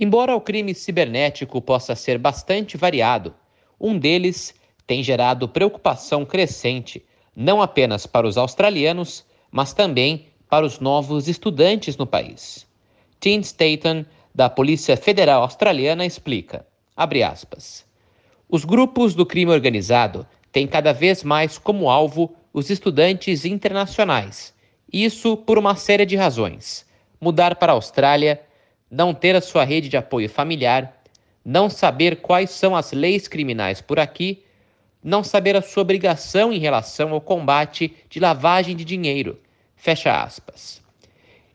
Embora o crime cibernético possa ser bastante variado, um deles tem gerado preocupação crescente, não apenas para os australianos, mas também para os novos estudantes no país. Tim Staton, da Polícia Federal Australiana, explica, aspas, os grupos do crime organizado têm cada vez mais como alvo os estudantes internacionais, isso por uma série de razões. Mudar para a Austrália não ter a sua rede de apoio familiar, não saber quais são as leis criminais por aqui, não saber a sua obrigação em relação ao combate de lavagem de dinheiro. Fecha aspas.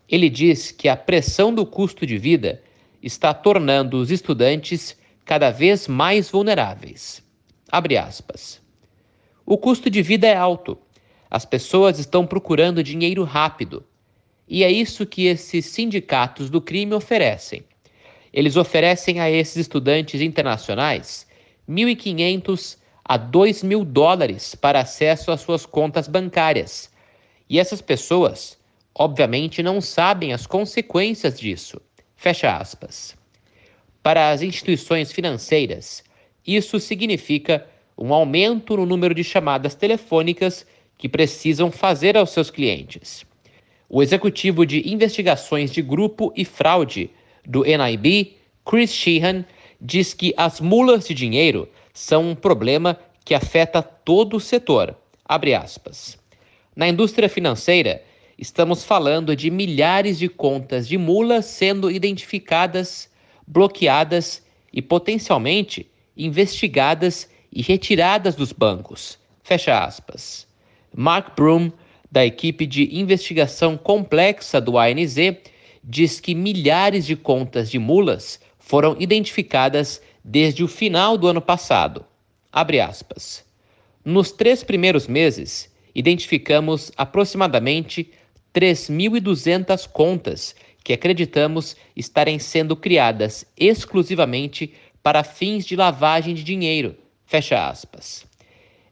Ele diz que a pressão do custo de vida está tornando os estudantes cada vez mais vulneráveis. Abre aspas. O custo de vida é alto. As pessoas estão procurando dinheiro rápido. E é isso que esses sindicatos do crime oferecem. Eles oferecem a esses estudantes internacionais 1.500 a 2 mil dólares para acesso às suas contas bancárias. E essas pessoas, obviamente, não sabem as consequências disso. Fecha aspas. Para as instituições financeiras, isso significa um aumento no número de chamadas telefônicas que precisam fazer aos seus clientes. O executivo de investigações de grupo e fraude do NIB, Chris Sheehan, diz que as mulas de dinheiro são um problema que afeta todo o setor. Na indústria financeira, estamos falando de milhares de contas de mulas sendo identificadas, bloqueadas e potencialmente investigadas e retiradas dos bancos. Fecha aspas. Mark Broom da equipe de investigação complexa do ANZ, diz que milhares de contas de mulas foram identificadas desde o final do ano passado. Nos três primeiros meses, identificamos aproximadamente 3.200 contas que acreditamos estarem sendo criadas exclusivamente para fins de lavagem de dinheiro. Fecha aspas.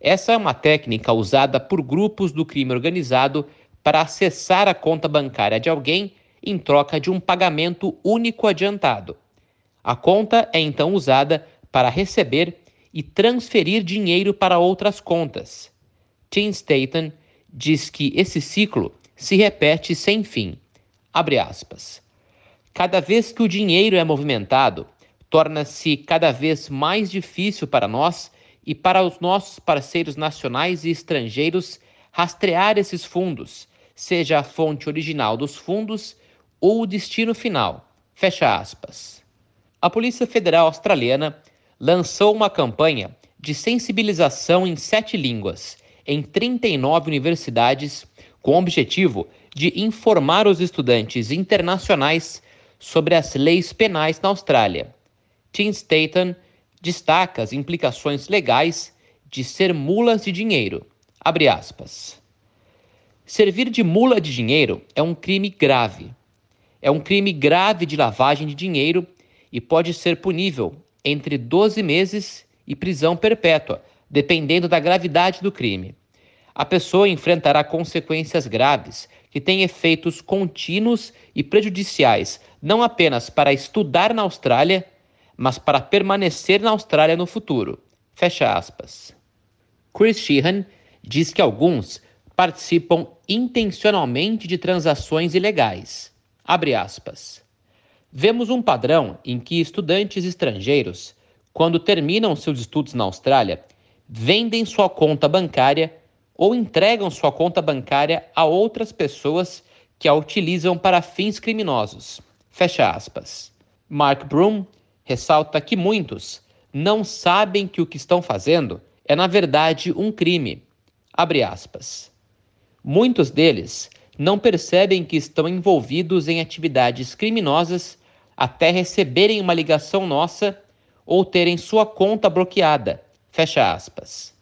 Essa é uma técnica usada por grupos do crime organizado para acessar a conta bancária de alguém em troca de um pagamento único adiantado. A conta é então usada para receber e transferir dinheiro para outras contas. Tim Staten diz que esse ciclo se repete sem fim. Abre aspas. Cada vez que o dinheiro é movimentado, torna-se cada vez mais difícil para nós e para os nossos parceiros nacionais e estrangeiros rastrear esses fundos, seja a fonte original dos fundos ou o destino final. Fecha aspas. A Polícia Federal Australiana lançou uma campanha de sensibilização em sete línguas, em 39 universidades, com o objetivo de informar os estudantes internacionais sobre as leis penais na Austrália. Tim Staton destaca as implicações legais de ser mulas de dinheiro. Abre aspas. Servir de mula de dinheiro é um crime grave. É um crime grave de lavagem de dinheiro e pode ser punível entre 12 meses e prisão perpétua, dependendo da gravidade do crime. A pessoa enfrentará consequências graves que têm efeitos contínuos e prejudiciais não apenas para estudar na Austrália, mas para permanecer na Austrália no futuro. Fecha aspas. Chris Sheehan diz que alguns participam intencionalmente de transações ilegais. Abre aspas. Vemos um padrão em que estudantes estrangeiros, quando terminam seus estudos na Austrália, vendem sua conta bancária ou entregam sua conta bancária a outras pessoas que a utilizam para fins criminosos. Fecha aspas. Mark Broom ressalta que muitos não sabem que o que estão fazendo é, na verdade, um crime. Abre aspas. Muitos deles não percebem que estão envolvidos em atividades criminosas até receberem uma ligação nossa ou terem sua conta bloqueada. Fecha aspas.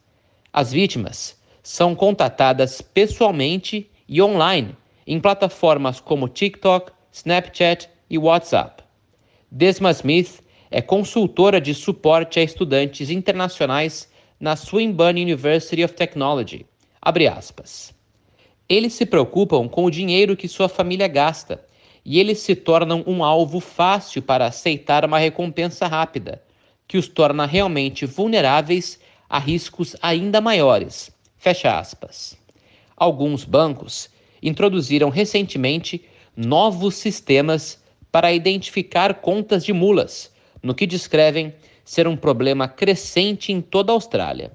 As vítimas são contatadas pessoalmente e online em plataformas como TikTok, Snapchat e WhatsApp. Desma Smith é consultora de suporte a estudantes internacionais na Swinburne University of Technology. Eles se preocupam com o dinheiro que sua família gasta e eles se tornam um alvo fácil para aceitar uma recompensa rápida, que os torna realmente vulneráveis a riscos ainda maiores. Fecha aspas. Alguns bancos introduziram recentemente novos sistemas para identificar contas de mulas, no que descrevem ser um problema crescente em toda a Austrália.